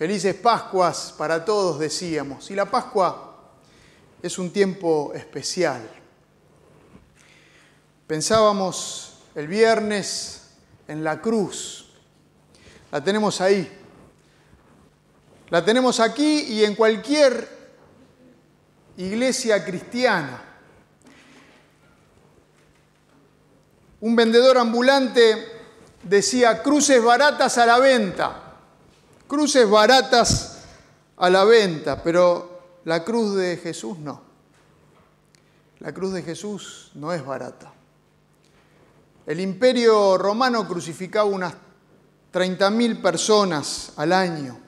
Felices Pascuas para todos, decíamos. Y la Pascua es un tiempo especial. Pensábamos el viernes en la cruz. La tenemos ahí. La tenemos aquí y en cualquier iglesia cristiana. Un vendedor ambulante decía cruces baratas a la venta cruces baratas a la venta, pero la cruz de Jesús no. La cruz de Jesús no es barata. El imperio romano crucificaba unas 30.000 personas al año,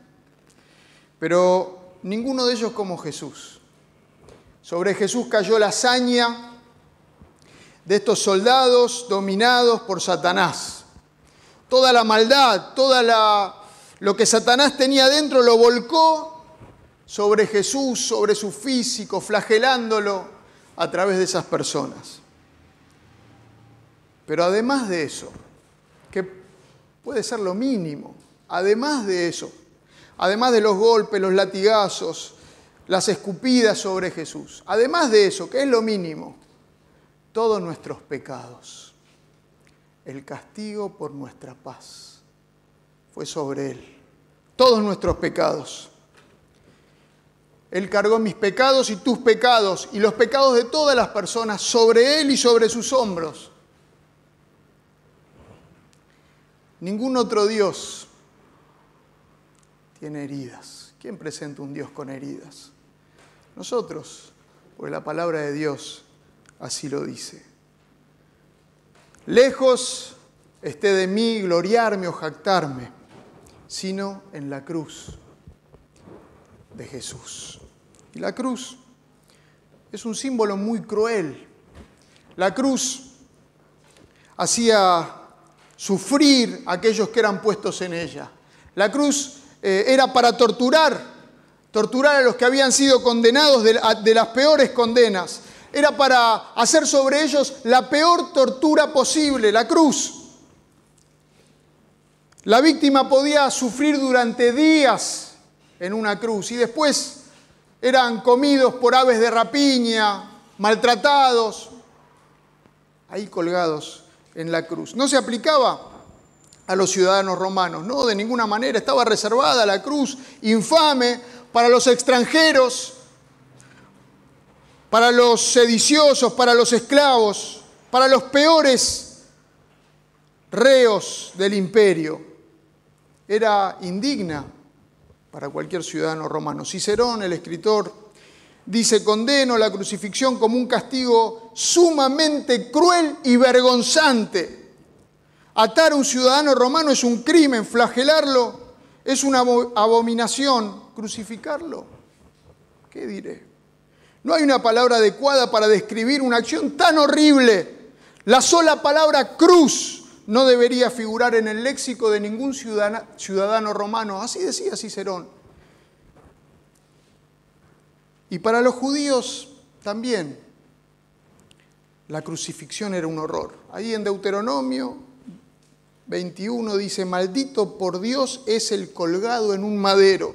pero ninguno de ellos como Jesús. Sobre Jesús cayó la hazaña de estos soldados dominados por Satanás. Toda la maldad, toda la lo que Satanás tenía dentro lo volcó sobre Jesús, sobre su físico, flagelándolo a través de esas personas. Pero además de eso, que puede ser lo mínimo, además de eso, además de los golpes, los latigazos, las escupidas sobre Jesús, además de eso, que es lo mínimo, todos nuestros pecados, el castigo por nuestra paz fue sobre Él. Todos nuestros pecados. Él cargó mis pecados y tus pecados y los pecados de todas las personas sobre Él y sobre sus hombros. Ningún otro Dios tiene heridas. ¿Quién presenta un Dios con heridas? Nosotros, porque la palabra de Dios así lo dice. Lejos esté de mí gloriarme o jactarme sino en la cruz de Jesús. Y la cruz es un símbolo muy cruel. La cruz hacía sufrir a aquellos que eran puestos en ella. La cruz eh, era para torturar, torturar a los que habían sido condenados de, de las peores condenas. Era para hacer sobre ellos la peor tortura posible, la cruz. La víctima podía sufrir durante días en una cruz y después eran comidos por aves de rapiña, maltratados, ahí colgados en la cruz. No se aplicaba a los ciudadanos romanos, no, de ninguna manera, estaba reservada la cruz infame para los extranjeros, para los sediciosos, para los esclavos, para los peores reos del imperio era indigna para cualquier ciudadano romano. Cicerón, el escritor, dice, condeno la crucifixión como un castigo sumamente cruel y vergonzante. Atar a un ciudadano romano es un crimen, flagelarlo es una abominación, crucificarlo. ¿Qué diré? No hay una palabra adecuada para describir una acción tan horrible. La sola palabra cruz no debería figurar en el léxico de ningún ciudadano, romano. Así decía Cicerón. Y para los judíos también la crucifixión era un horror. Ahí en Deuteronomio 21 dice, maldito por Dios es el colgado en un madero.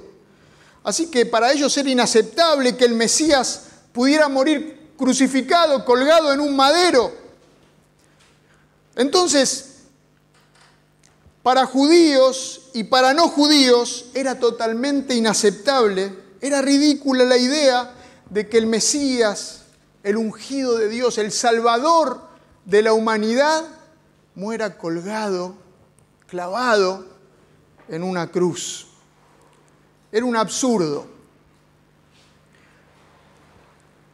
Así que para ellos era inaceptable que el Mesías pudiera morir crucificado, colgado en un madero. Entonces, para judíos y para no judíos era totalmente inaceptable, era ridícula la idea de que el Mesías, el ungido de Dios, el Salvador de la humanidad, muera colgado, clavado en una cruz. Era un absurdo.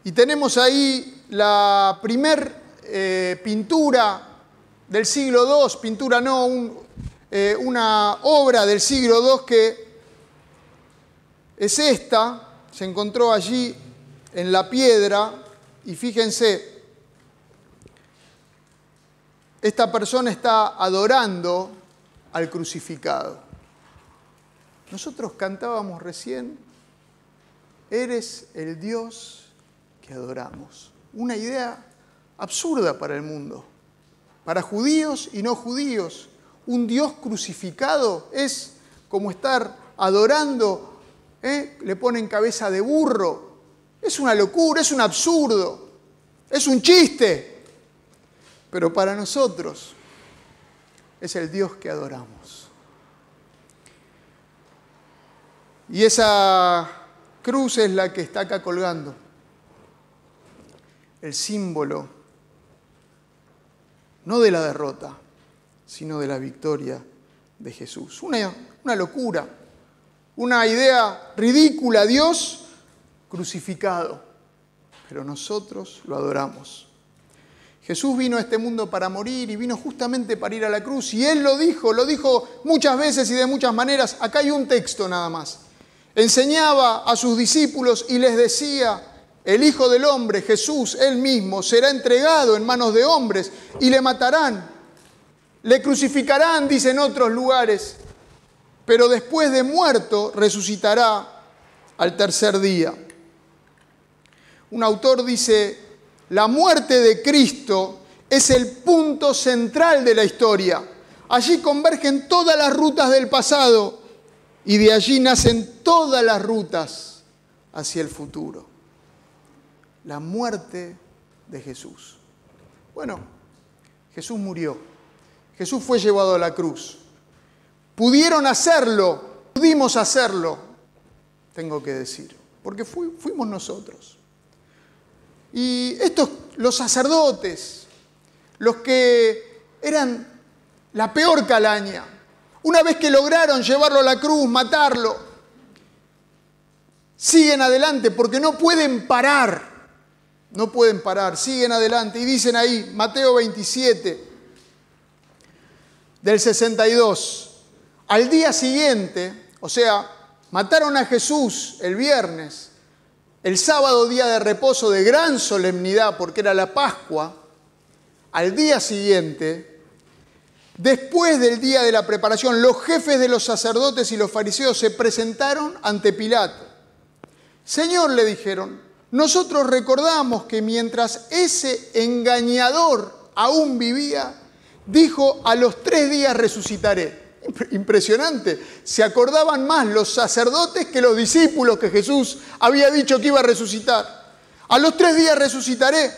Y tenemos ahí la primer eh, pintura del siglo II, pintura no, un, eh, una obra del siglo II que es esta, se encontró allí en la piedra y fíjense, esta persona está adorando al crucificado. Nosotros cantábamos recién, eres el Dios que adoramos. Una idea absurda para el mundo, para judíos y no judíos un Dios crucificado es como estar adorando, ¿eh? le ponen cabeza de burro. Es una locura, es un absurdo, es un chiste. Pero para nosotros es el Dios que adoramos. Y esa cruz es la que está acá colgando. El símbolo, no de la derrota, sino de la victoria de Jesús. Una, una locura, una idea ridícula. Dios crucificado, pero nosotros lo adoramos. Jesús vino a este mundo para morir y vino justamente para ir a la cruz. Y Él lo dijo, lo dijo muchas veces y de muchas maneras. Acá hay un texto nada más. Enseñaba a sus discípulos y les decía, el Hijo del Hombre, Jesús, Él mismo, será entregado en manos de hombres y le matarán. Le crucificarán, dicen otros lugares, pero después de muerto resucitará al tercer día. Un autor dice, la muerte de Cristo es el punto central de la historia. Allí convergen todas las rutas del pasado y de allí nacen todas las rutas hacia el futuro. La muerte de Jesús. Bueno, Jesús murió. Jesús fue llevado a la cruz. Pudieron hacerlo, pudimos hacerlo, tengo que decir, porque fuimos nosotros. Y estos, los sacerdotes, los que eran la peor calaña, una vez que lograron llevarlo a la cruz, matarlo, siguen adelante porque no pueden parar, no pueden parar, siguen adelante. Y dicen ahí, Mateo 27, del 62, al día siguiente, o sea, mataron a Jesús el viernes, el sábado día de reposo de gran solemnidad, porque era la Pascua, al día siguiente, después del día de la preparación, los jefes de los sacerdotes y los fariseos se presentaron ante Pilato. Señor, le dijeron, nosotros recordamos que mientras ese engañador aún vivía, dijo, a los tres días resucitaré. Impresionante. Se acordaban más los sacerdotes que los discípulos que Jesús había dicho que iba a resucitar. A los tres días resucitaré.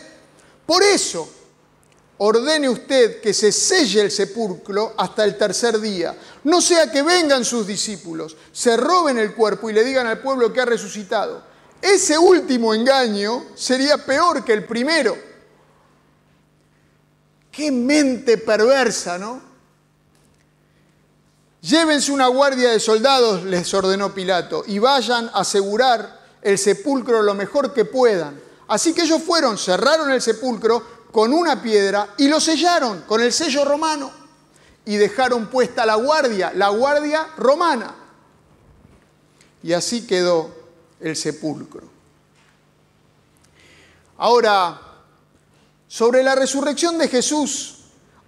Por eso, ordene usted que se selle el sepulcro hasta el tercer día. No sea que vengan sus discípulos, se roben el cuerpo y le digan al pueblo que ha resucitado. Ese último engaño sería peor que el primero. Qué mente perversa, ¿no? Llévense una guardia de soldados, les ordenó Pilato, y vayan a asegurar el sepulcro lo mejor que puedan. Así que ellos fueron, cerraron el sepulcro con una piedra y lo sellaron con el sello romano. Y dejaron puesta la guardia, la guardia romana. Y así quedó el sepulcro. Ahora, sobre la resurrección de Jesús,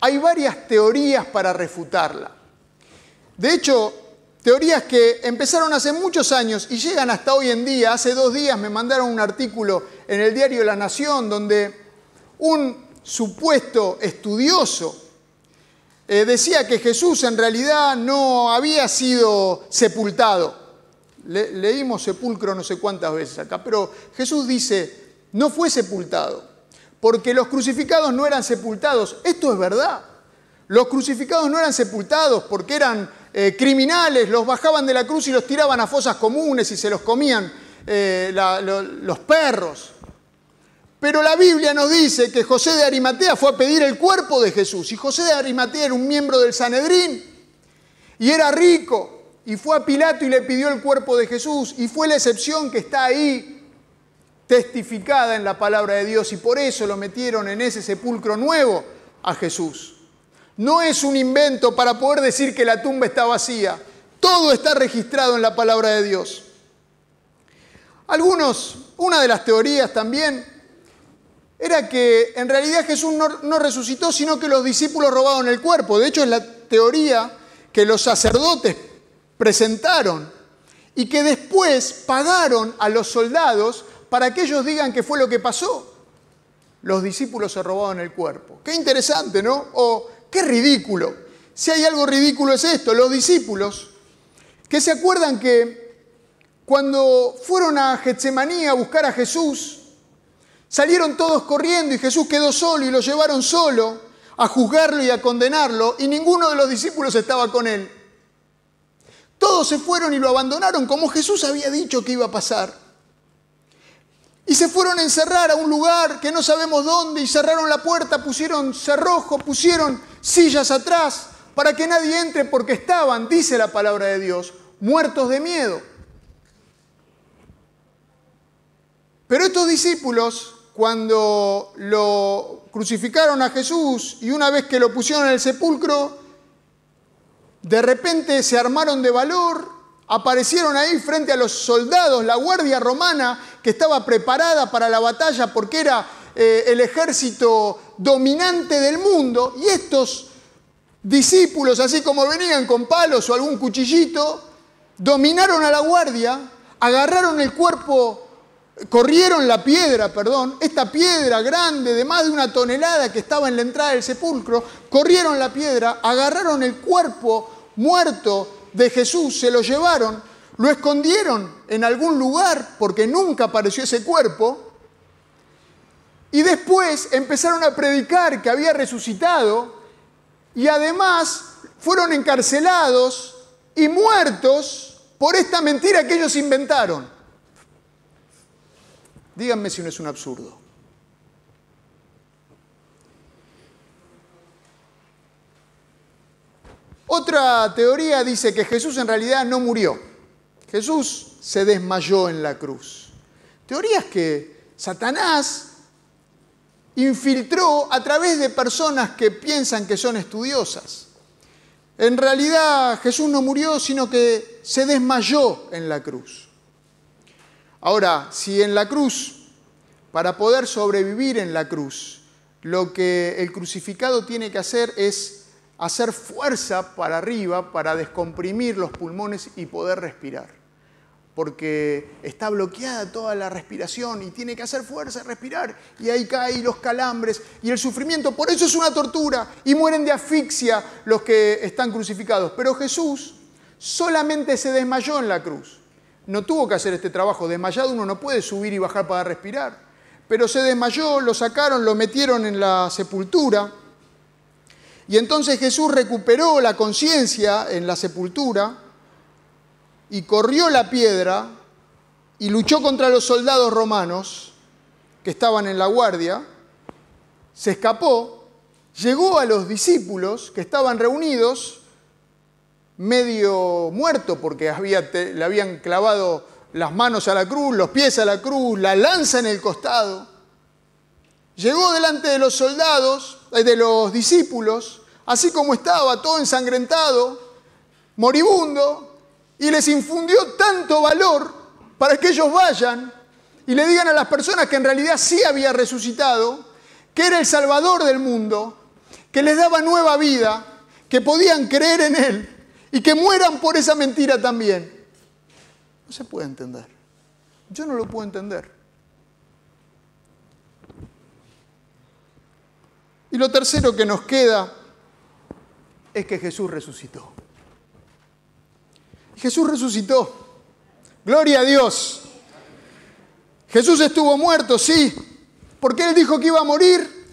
hay varias teorías para refutarla. De hecho, teorías que empezaron hace muchos años y llegan hasta hoy en día. Hace dos días me mandaron un artículo en el diario La Nación donde un supuesto estudioso eh, decía que Jesús en realidad no había sido sepultado. leímos sepulcro no sé cuántas veces acá, pero Jesús dice, no fue sepultado, porque los crucificados no eran sepultados. Esto es verdad. Los crucificados no eran sepultados porque eran eh, criminales, los bajaban de la cruz y los tiraban a fosas comunes y se los comían eh, los perros. Pero la Biblia nos dice que José de Arimatea fue a pedir el cuerpo de Jesús. Y José de Arimatea era un miembro del Sanedrín y era rico. Y fue a Pilato y le pidió el cuerpo de Jesús. Y fue la excepción que está ahí testificada en la palabra de Dios. Y por eso lo metieron en ese sepulcro nuevo a Jesús. No es un invento para poder decir que la tumba está vacía. Todo está registrado en la palabra de Dios. Algunos, una de las teorías también, era que en realidad Jesús no, resucitó, sino que los discípulos robaron el cuerpo. De hecho, es la teoría que los sacerdotes presentaron y que después pagaron a los soldados para que ellos digan que fue lo que pasó. Los discípulos se robaron el cuerpo. Qué interesante, ¿no? O Qué ridículo. Si hay algo ridículo es esto. Los discípulos que se acuerdan que cuando fueron a Getsemaní a buscar a Jesús, salieron todos corriendo y Jesús quedó solo y lo llevaron solo a juzgarlo y a condenarlo y ninguno de los discípulos estaba con él. Todos se fueron y lo abandonaron como Jesús había dicho que iba a pasar. Y se fueron a encerrar a un lugar que no sabemos dónde y cerraron la puerta, pusieron cerrojo, pusieron sillas atrás para que nadie entre porque estaban, dice la palabra de Dios, muertos de miedo. Pero estos discípulos, cuando lo crucificaron a Jesús y una vez que lo pusieron en el sepulcro, de repente se armaron de valor, aparecieron ahí frente a los soldados, la guardia romana que estaba preparada para la batalla porque era eh, el ejército dominante del mundo, y estos discípulos, así como venían con palos o algún cuchillito, dominaron a la guardia, agarraron el cuerpo corrieron la piedra, perdón, esta piedra grande de más de una tonelada que estaba en la entrada del sepulcro, corrieron la piedra, agarraron el cuerpo muerto de Jesús, se lo llevaron, lo escondieron en algún lugar porque nunca apareció ese cuerpo, y después empezaron a predicar que había resucitado y además fueron encarcelados y muertos por esta mentira que ellos inventaron. Díganme si no es un absurdo. Otra teoría dice que Jesús en realidad no murió. Jesús se desmayó en la cruz. Teorías que Satanás infiltró a través de personas que piensan que son estudiosas. En realidad Jesús no murió, sino que se desmayó en la cruz. Ahora, si en la cruz, para poder sobrevivir en la cruz, lo que el crucificado tiene que hacer es hacer fuerza para arriba para descomprimir los pulmones y poder respirar. Porque está bloqueada toda la respiración y tiene que hacer fuerza, respirar. Y ahí caen los calambres y el sufrimiento. Por eso es una tortura y mueren de asfixia los que están crucificados. Pero Jesús solamente se desmayó en la cruz no tuvo que hacer este trabajo. Desmayado uno no puede subir y bajar para respirar. Pero se desmayó, lo sacaron, lo metieron en la sepultura. Y entonces Jesús recuperó la conciencia en la sepultura y corrió la piedra y luchó contra los soldados romanos que estaban en la guardia. Se escapó, llegó a los discípulos que estaban reunidos medio muerto porque le habían clavado las manos a la cruz, los pies a la cruz, la lanza en el costado. Llegó delante de los soldados, eh, de los discípulos, así como estaba, todo ensangrentado, moribundo, y les infundió tanto valor para que ellos vayan y le digan a las personas que en realidad sí había resucitado, que era el Salvador del mundo, que les daba nueva vida, que podían creer en Él y que mueran por esa mentira también. No se puede entender. Yo no lo puedo entender. Y lo tercero que nos queda es que Jesús resucitó. Jesús resucitó. Gloria a Dios. Jesús estuvo muerto, sí, porque Él dijo que iba a morir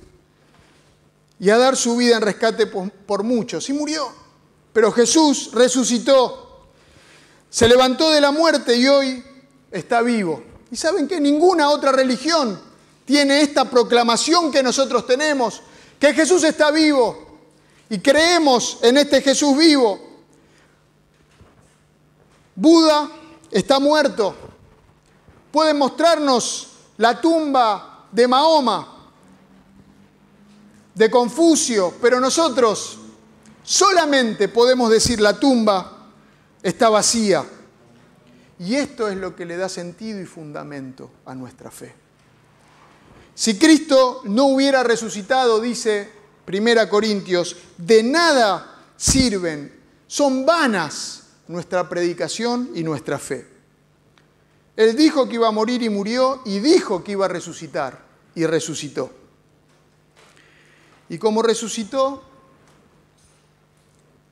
y a dar su vida en rescate por, por muchos. Y murió. Pero Jesús resucitó, se levantó de la muerte y hoy está vivo. ¿Y saben que ninguna otra religión tiene esta proclamación que nosotros tenemos? Que Jesús está vivo y creemos en este Jesús vivo. Buda está muerto. Puede mostrarnos la tumba de Mahoma, de Confucio, pero nosotros Solamente podemos decir la tumba está vacía. Y esto es lo que le da sentido y fundamento a nuestra fe. Si Cristo no hubiera resucitado, dice 1 Corintios, de nada sirven, son vanas nuestra predicación y nuestra fe. Él dijo que iba a morir y murió y dijo que iba a resucitar y resucitó. Y como resucitó,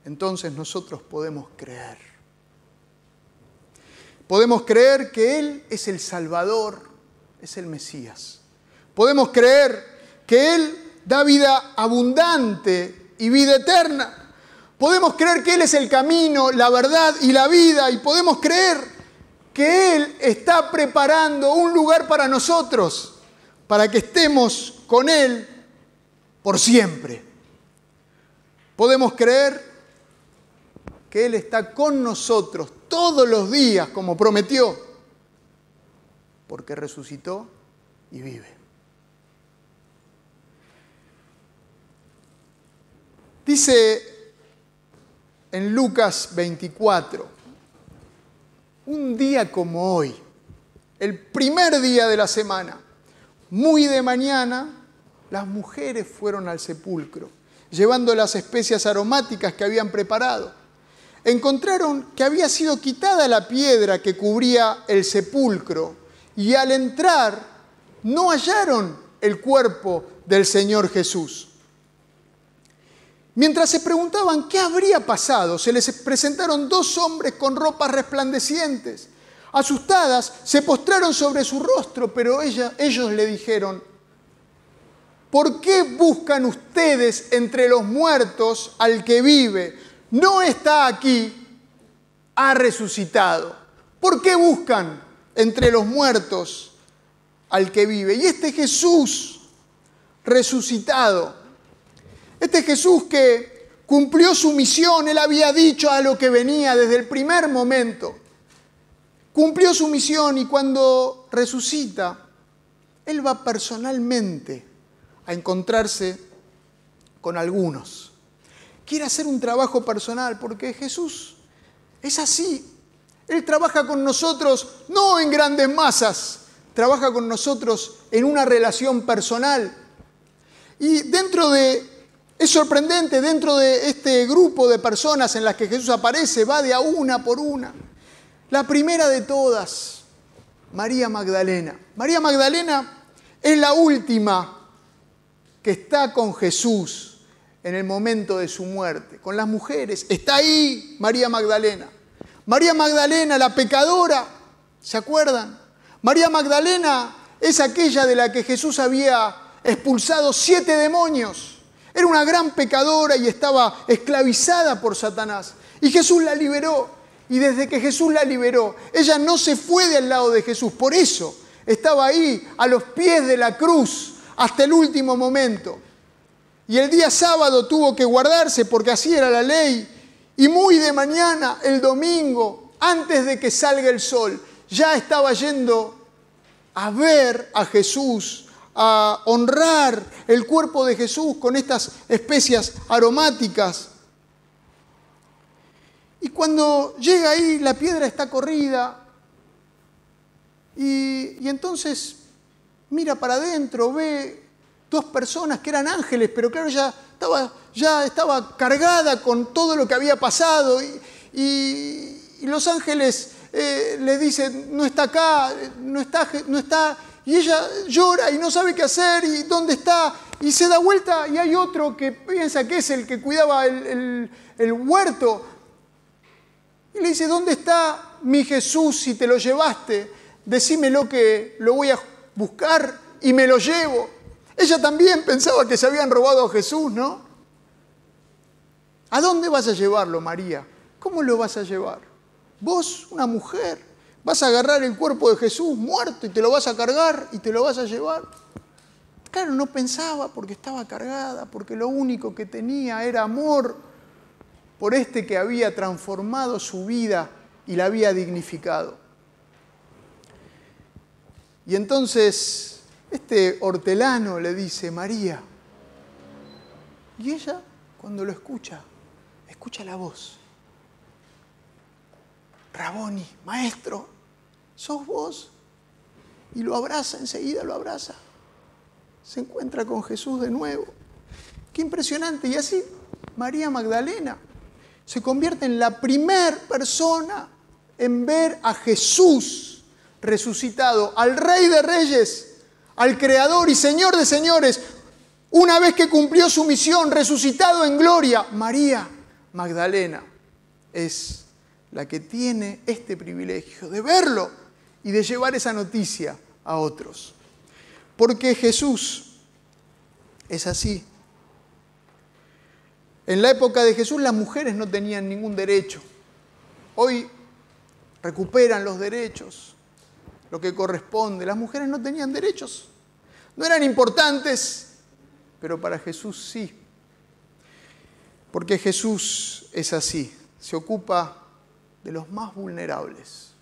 entonces nosotros podemos creer. Podemos creer que Él es el Salvador, es el Mesías. Podemos creer que Él da vida abundante y vida eterna. Podemos creer que Él es el camino, la verdad y la vida. Y podemos creer que Él está preparando un lugar para nosotros, para que estemos con Él por siempre. Podemos creer que Él está con nosotros todos los días como prometió, porque resucitó y vive. Dice en Lucas 24, un día como hoy, el primer día de la semana, muy de mañana, las mujeres fueron al sepulcro, llevando las especias aromáticas que habían preparado. Encontraron que había sido quitada la piedra que cubría el sepulcro y al entrar no hallaron el cuerpo del Señor Jesús. Mientras se preguntaban qué habría pasado, se les presentaron dos hombres con ropas resplandecientes. Asustadas, se postraron sobre su rostro, pero ellos le dijeron, ¿por qué buscan ustedes entre los muertos al que vive? No está aquí, ha resucitado. ¿Por qué buscan entre los muertos al que vive? Y este Jesús resucitado este Jesús que cumplió su misión, él había dicho a lo que venía desde el primer momento. Cumplió su misión y cuando resucita, él va personalmente a encontrarse con algunos. Quiere hacer un trabajo personal porque Jesús es así. Él trabaja con nosotros no en grandes masas, trabaja con nosotros en una relación personal. Y dentro de es sorprendente, dentro de este grupo de personas en las que Jesús aparece, va de a una por una. La primera de todas, María Magdalena. María Magdalena es la última que está con Jesús en el momento de su muerte, con las mujeres. Está ahí María Magdalena. María Magdalena, la pecadora, ¿se acuerdan? María Magdalena es aquella de la que Jesús había expulsado siete demonios. Era una gran pecadora y estaba esclavizada por Satanás. Y Jesús la liberó. Y desde que Jesús la liberó, ella no se fue del lado de Jesús. Por eso estaba ahí, a los pies de la cruz, hasta el último momento. Y el día sábado tuvo que guardarse porque así era la ley. Y muy de mañana, el domingo, antes de que salga el sol, ya estaba yendo a ver a Jesús a honrar el cuerpo de Jesús con estas especias aromáticas. Y cuando llega ahí, la piedra está corrida. Y, entonces mira para adentro, ve dos personas que eran ángeles, pero claro, ya estaba, ya estaba cargada con todo lo que había pasado. Y, los ángeles eh, le dicen, no está acá, no está, no está y ella llora y no sabe qué hacer y dónde está. Y se da vuelta y hay otro que piensa que es el que cuidaba el, huerto. Y le dice, ¿dónde está mi Jesús si te lo llevaste? Decímelo que lo voy a buscar y me lo llevo. Ella también pensaba que se habían robado a Jesús, ¿no? ¿A dónde vas a llevarlo, María? ¿Cómo lo vas a llevar? Vos, una mujer, Vas a agarrar el cuerpo de Jesús muerto y te lo vas a cargar y te lo vas a llevar. Claro, no pensaba porque estaba cargada, porque lo único que tenía era amor por este que había transformado su vida y la había dignificado. Y entonces este hortelano le dice, María, y ella cuando lo escucha, escucha la voz. Raboni, maestro, sos vos. Y lo abraza, enseguida lo abraza. Se encuentra con Jesús de nuevo. Qué impresionante. Y así María Magdalena se convierte en la primer persona en ver a Jesús resucitado, al Rey de Reyes, al Creador y Señor de Señores, una vez que cumplió su misión, resucitado en gloria. María Magdalena es la que tiene este privilegio de verlo y de llevar esa noticia a otros. Porque Jesús es así. En la época de Jesús las mujeres no tenían ningún derecho. Hoy recuperan los derechos, lo que corresponde. Las mujeres no tenían derechos. No eran importantes, pero para Jesús sí. Porque Jesús es así, se ocupa de los más vulnerables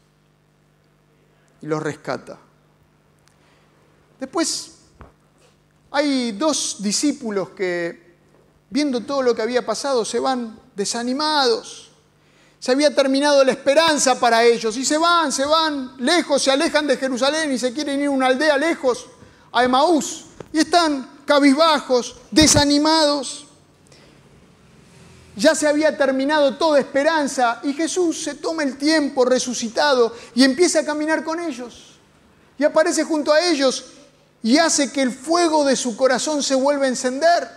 y los rescata. Después hay dos discípulos que, viendo todo lo que había pasado, se van desanimados. Se había terminado la esperanza para ellos y se van, se van lejos, se alejan de Jerusalén y se quieren ir a una aldea lejos, a Emaús, y están cabizbajos, desanimados ya se había terminado toda esperanza y Jesús se toma el tiempo resucitado y empieza a caminar con ellos. Y aparece junto a ellos y hace que el fuego de su corazón se vuelva a encender.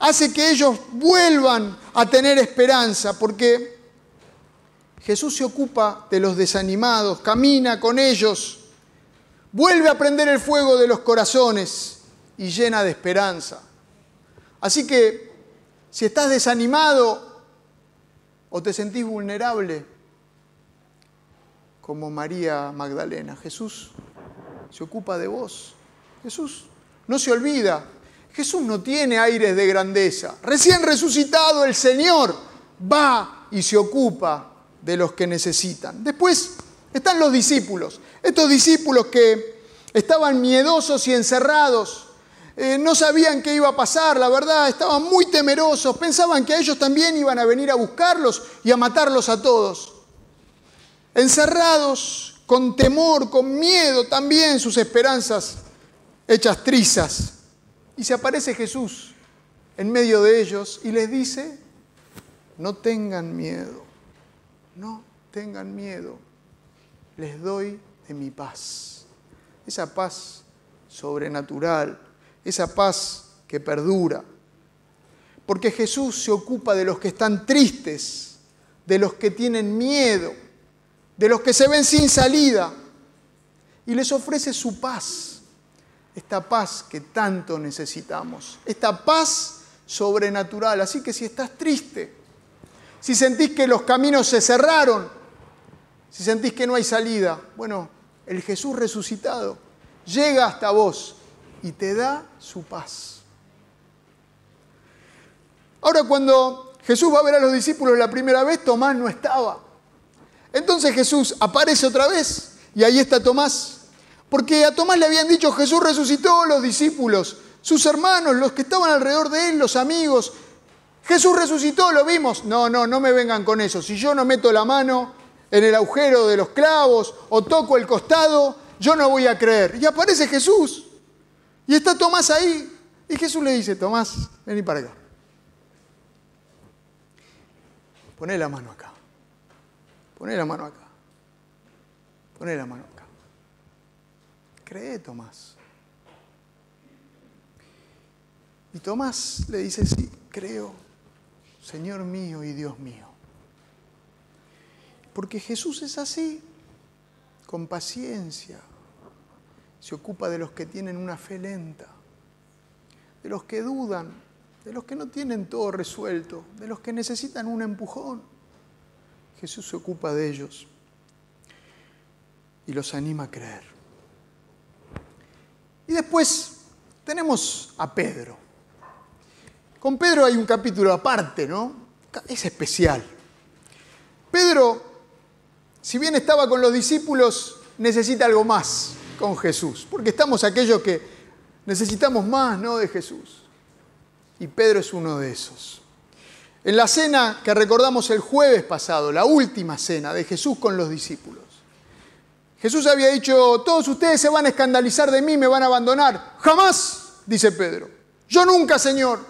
Hace que ellos vuelvan a tener esperanza porque Jesús se ocupa de los desanimados, camina con ellos, vuelve a prender el fuego de los corazones y llena de esperanza. Así que si estás desanimado o te sentís vulnerable, como María Magdalena, Jesús se ocupa de vos. Jesús no se olvida. Jesús no tiene aires de grandeza. Recién resucitado el Señor va y se ocupa de los que necesitan. Después están los discípulos. Estos discípulos que estaban miedosos y encerrados eh, no sabían qué iba a pasar, la verdad, estaban muy temerosos, pensaban que ellos también iban a venir a buscarlos y a matarlos a todos. Encerrados, con temor, con miedo también, sus esperanzas hechas trizas. Y se aparece Jesús en medio de ellos y les dice, no tengan miedo, no tengan miedo, les doy de mi paz. Esa paz sobrenatural esa paz que perdura. Porque Jesús se ocupa de los que están tristes, de los que tienen miedo, de los que se ven sin salida, y les ofrece su paz, esta paz que tanto necesitamos, esta paz sobrenatural. Así que si estás triste, si sentís que los caminos se cerraron, si sentís que no hay salida, bueno, el Jesús resucitado llega hasta vos y te da su paz. Ahora cuando Jesús va a ver a los discípulos la primera vez, Tomás no estaba. Entonces Jesús aparece otra vez y ahí está Tomás. Porque a Tomás le habían dicho, Jesús resucitó, los discípulos, sus hermanos, los que estaban alrededor de él, los amigos. Jesús resucitó, lo vimos. No, no, no me vengan con eso. Si yo no meto la mano en el agujero de los clavos o toco el costado, yo no voy a creer. Y aparece Jesús. Y está Tomás ahí. Y Jesús le dice, Tomás, vení para acá. Poné la mano acá. Poné la mano acá. Poné la mano acá. Cree, Tomás. Y Tomás le dice, sí, creo, Señor mío y Dios mío. Porque Jesús es así, con paciencia, se ocupa de los que tienen una fe lenta, de los que dudan, de los que no tienen todo resuelto, de los que necesitan un empujón. Jesús se ocupa de ellos y los anima a creer. Y después tenemos a Pedro. Con Pedro hay un capítulo aparte, ¿no? Es especial. Pedro, si bien estaba con los discípulos, necesita algo más con Jesús, porque estamos aquellos que necesitamos más, ¿no? De Jesús. Y Pedro es uno de esos. En la cena que recordamos el jueves pasado, la última cena de Jesús con los discípulos, Jesús había dicho, todos ustedes se van a escandalizar de mí, me van a abandonar. Jamás, dice Pedro. Yo nunca, Señor,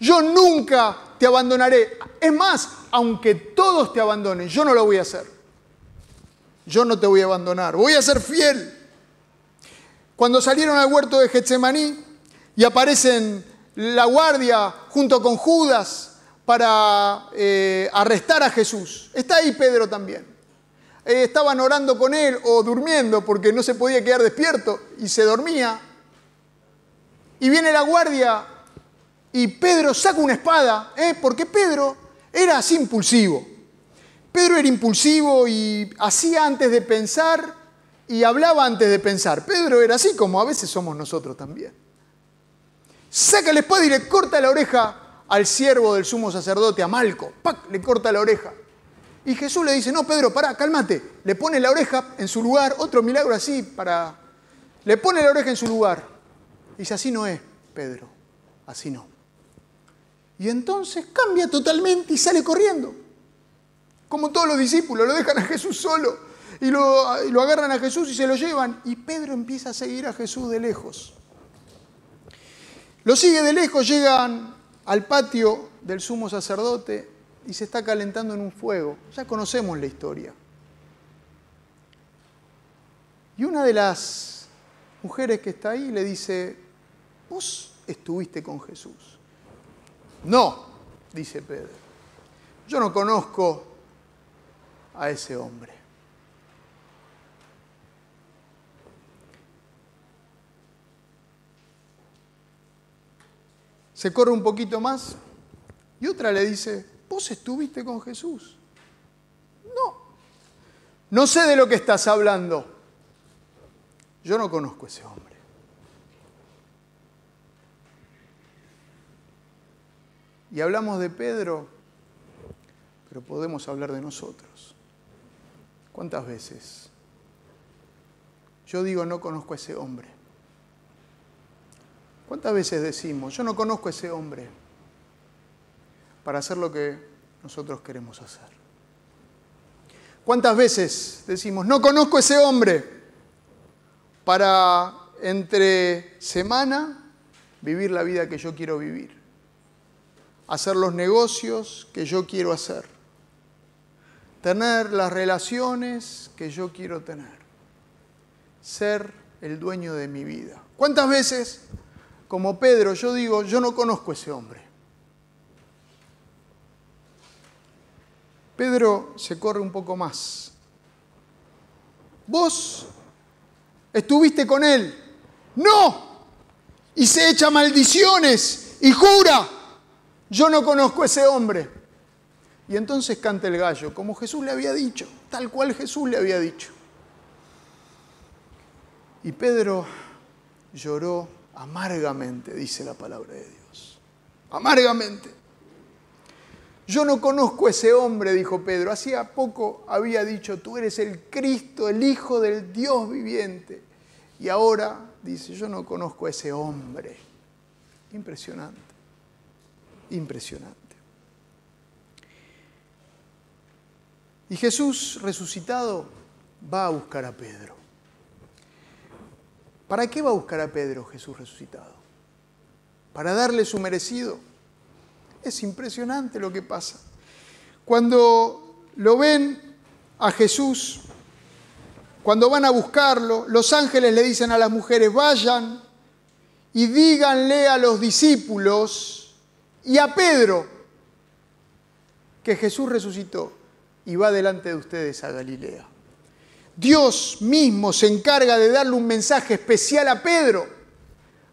yo nunca te abandonaré. Es más, aunque todos te abandonen, yo no lo voy a hacer. Yo no te voy a abandonar, voy a ser fiel cuando salieron al huerto de Getsemaní y aparecen la guardia junto con Judas para eh, arrestar a Jesús. Está ahí Pedro también. Eh, estaban orando con él o durmiendo porque no se podía quedar despierto y se dormía. Y viene la guardia y Pedro saca una espada, ¿eh? porque Pedro era así impulsivo. Pedro era impulsivo y hacía antes de pensar y hablaba antes de pensar. Pedro era así como a veces somos nosotros también. Saca la espada y le corta la oreja al siervo del sumo sacerdote, a Malco. ¡Pac! Le corta la oreja. Y Jesús le dice, no, Pedro, pará, cálmate. Le pone la oreja en su lugar, otro milagro así para... Le pone la oreja en su lugar. Dice, así no es, Pedro, así no. Y entonces cambia totalmente y sale corriendo. Como todos los discípulos, lo dejan a Jesús solo y lo, agarran a Jesús y se lo llevan. Y Pedro empieza a seguir a Jesús de lejos. Lo sigue de lejos, llegan al patio del sumo sacerdote y se está calentando en un fuego. Ya conocemos la historia. Y una de las mujeres que está ahí le dice, vos estuviste con Jesús. No, dice Pedro, yo no conozco a ese hombre. Se corre un poquito más y otra le dice, vos estuviste con Jesús. No, no sé de lo que estás hablando. Yo no conozco a ese hombre. Y hablamos de Pedro, pero podemos hablar de nosotros. ¿Cuántas veces? Yo digo, no conozco a ese hombre. ¿Cuántas veces decimos, yo no conozco a ese hombre para hacer lo que nosotros queremos hacer? ¿Cuántas veces decimos, no conozco a ese hombre para entre semana vivir la vida que yo quiero vivir? Hacer los negocios que yo quiero hacer. Tener las relaciones que yo quiero tener. Ser el dueño de mi vida. ¿Cuántas veces como Pedro, yo digo, yo no conozco a ese hombre. Pedro se corre un poco más. Vos estuviste con él. No. Y se echa maldiciones y jura, yo no conozco a ese hombre. Y entonces canta el gallo, como Jesús le había dicho, tal cual Jesús le había dicho. Y Pedro lloró amargamente, dice la palabra de Dios. Amargamente. Yo no conozco a ese hombre, dijo Pedro. Hacía poco había dicho, tú eres el Cristo, el Hijo del Dios viviente. Y ahora dice, yo no conozco a ese hombre. Impresionante, impresionante. Y Jesús resucitado va a buscar a Pedro. ¿Para qué va a buscar a Pedro Jesús resucitado? Para darle su merecido. Es impresionante lo que pasa. Cuando lo ven a Jesús, cuando van a buscarlo, los ángeles le dicen a las mujeres, vayan y díganle a los discípulos y a Pedro que Jesús resucitó y va delante de ustedes a Galilea. Dios mismo se encarga de darle un mensaje especial a Pedro.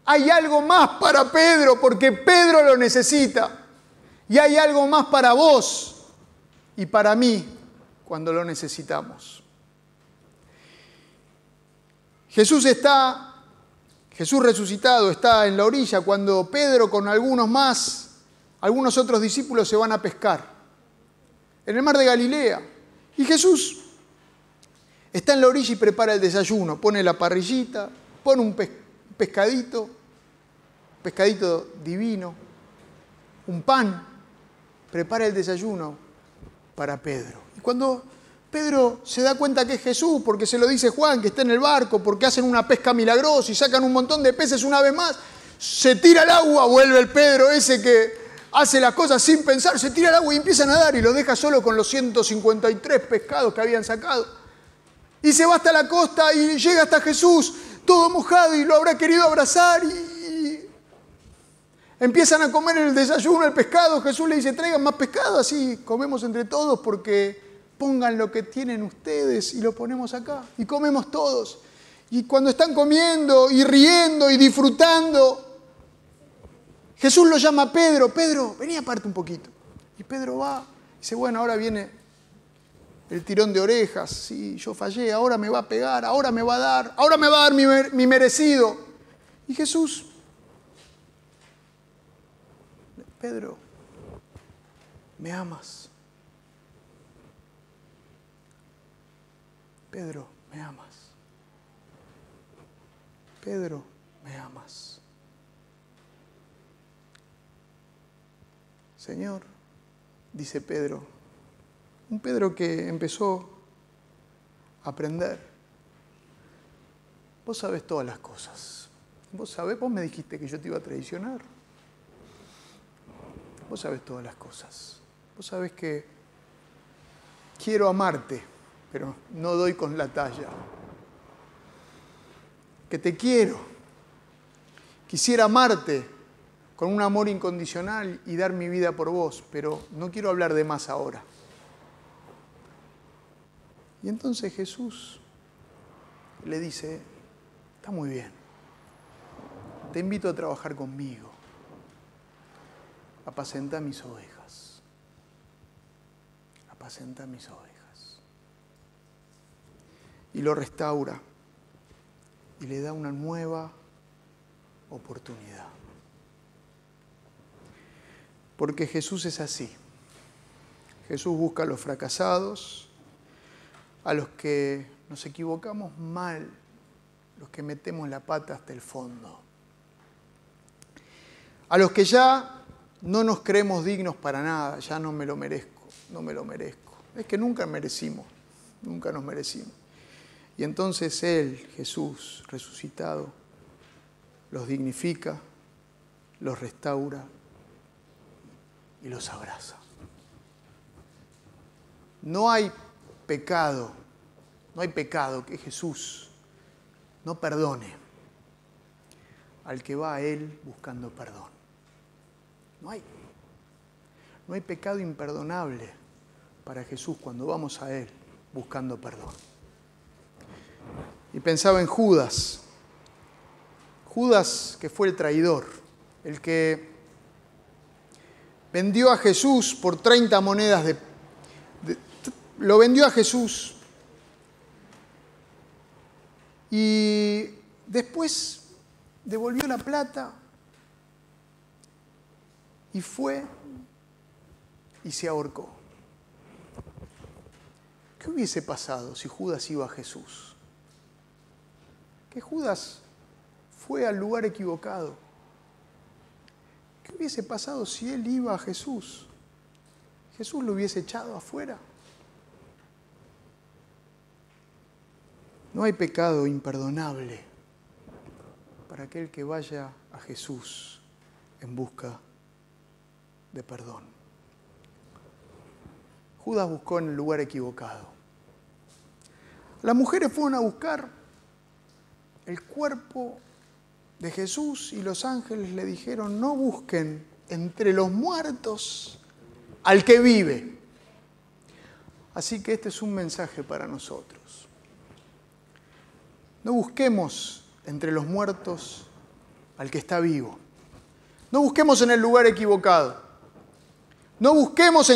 Hay algo más para Pedro porque Pedro lo necesita. Y hay algo más para vos y para mí cuando lo necesitamos. Jesús está, Jesús resucitado está en la orilla cuando Pedro con algunos más, algunos otros discípulos se van a pescar en el mar de Galilea. Y Jesús Está en la orilla y prepara el desayuno, pone la parrillita, pone un pescadito, pescadito divino, un pan, prepara el desayuno para Pedro. Y cuando Pedro se da cuenta que es Jesús, porque se lo dice Juan, que está en el barco, porque hacen una pesca milagrosa y sacan un montón de peces una vez más, se tira al agua, vuelve el Pedro ese que hace las cosas sin pensar, se tira al agua y empieza a nadar y lo deja solo con los 153 pescados que habían sacado. Y se va hasta la costa y llega hasta Jesús, todo mojado y lo habrá querido abrazar. Y... Empiezan a comer en el desayuno el pescado. Jesús le dice, traigan más pescado, así comemos entre todos porque pongan lo que tienen ustedes y lo ponemos acá. Y comemos todos. Y cuando están comiendo y riendo y disfrutando, Jesús lo llama a Pedro, Pedro, vení aparte un poquito. Y Pedro va, y dice, bueno, ahora viene el tirón de orejas, sí, yo fallé, ahora me va a pegar, ahora me va a dar, ahora me va a dar mi, mi merecido. Y Jesús Pedro, ¿me amas? Pedro, ¿me amas? Pedro, ¿me amas? Señor, dice Pedro, un Pedro que empezó a aprender. Vos sabés todas las cosas. Vos sabés, vos me dijiste que yo te iba a traicionar. Vos sabes todas las cosas. Vos sabes que quiero amarte, pero no doy con la talla. Que te quiero. Quisiera amarte con un amor incondicional y dar mi vida por vos, pero no quiero hablar de más ahora. Y entonces Jesús le dice, está muy bien, te invito a trabajar conmigo apacenta mis ovejas, apacenta mis ovejas. Y lo restaura y le da una nueva oportunidad. Porque Jesús es así. Jesús busca a los fracasados, a los que nos equivocamos mal, los que metemos la pata hasta el fondo, a los que ya no nos creemos dignos para nada, ya no me lo merezco, no me lo merezco. Es que nunca merecimos, nunca nos merecimos. Y entonces Él, Jesús, resucitado, los dignifica, los restaura y los abraza. No hay pecado, no hay pecado que Jesús no perdone al que va a Él buscando perdón. No hay. No hay pecado imperdonable para Jesús cuando vamos a Él buscando perdón. Y pensaba en Judas. Judas que fue el traidor, el que vendió a Jesús por 30 monedas de, lo vendió a Jesús y después devolvió la plata y fue y se ahorcó. ¿Qué hubiese pasado si Judas iba a Jesús? Que Judas fue al lugar equivocado. ¿Qué hubiese pasado si él iba a Jesús? Jesús lo hubiese echado afuera. No hay pecado imperdonable para aquel que vaya a Jesús en busca de perdón. Judas buscó en el lugar equivocado. Las mujeres fueron a buscar el cuerpo de Jesús y los ángeles le dijeron, no busquen entre los muertos al que vive. Así que este es un mensaje para nosotros. No busquemos entre los muertos al que está vivo. No busquemos en el lugar equivocado. No busquemos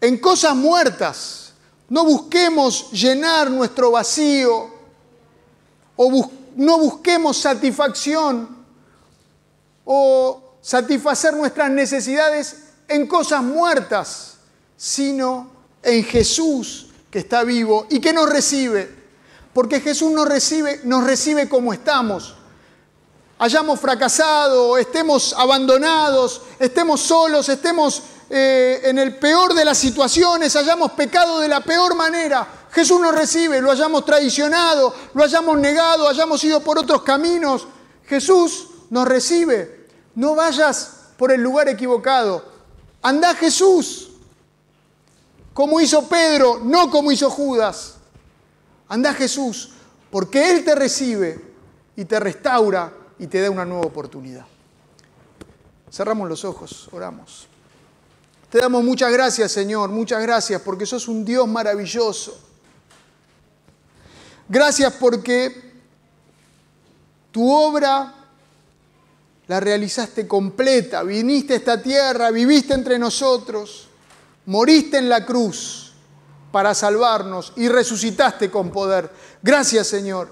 en, cosas muertas. No busquemos llenar nuestro vacío o no busquemos satisfacción o satisfacer nuestras necesidades en cosas muertas, sino en Jesús que está vivo y que nos recibe. Porque Jesús nos recibe, nos recibe como estamos. Hayamos fracasado, estemos abandonados, estemos solos, estemos eh, en el peor de las situaciones, hayamos pecado de la peor manera, Jesús nos recibe, lo hayamos traicionado, lo hayamos negado, hayamos ido por otros caminos, Jesús nos recibe. No vayas por el lugar equivocado, anda Jesús, como hizo Pedro, no como hizo Judas. Anda Jesús, porque Él te recibe y te restaura y te da una nueva oportunidad. Cerramos los ojos, oramos. Te damos muchas gracias, Señor, muchas gracias porque sos un Dios maravilloso. Gracias porque tu obra la realizaste completa, viniste a esta tierra, viviste entre nosotros, moriste en la cruz para salvarnos y resucitaste con poder. Gracias, Señor.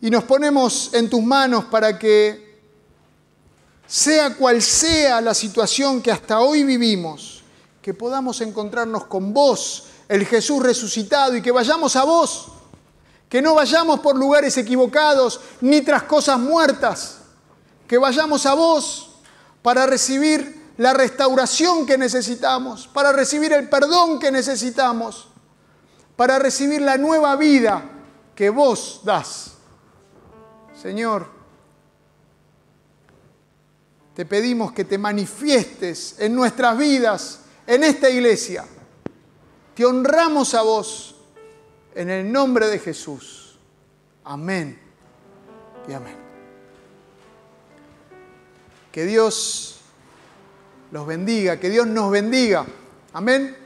Y nos ponemos en tus manos para que sea cual sea la situación que hasta hoy vivimos, que podamos encontrarnos con vos, el Jesús resucitado, y que vayamos a vos, que no vayamos por lugares equivocados ni tras cosas muertas, que vayamos a vos para recibir la restauración que necesitamos, para recibir el perdón que necesitamos, para recibir la nueva vida que vos das. Señor, te pedimos que te manifiestes en nuestras vidas, en esta iglesia. Te honramos a vos en el nombre de Jesús. Amén y amén. Que Dios los bendiga, que Dios nos bendiga. Amén.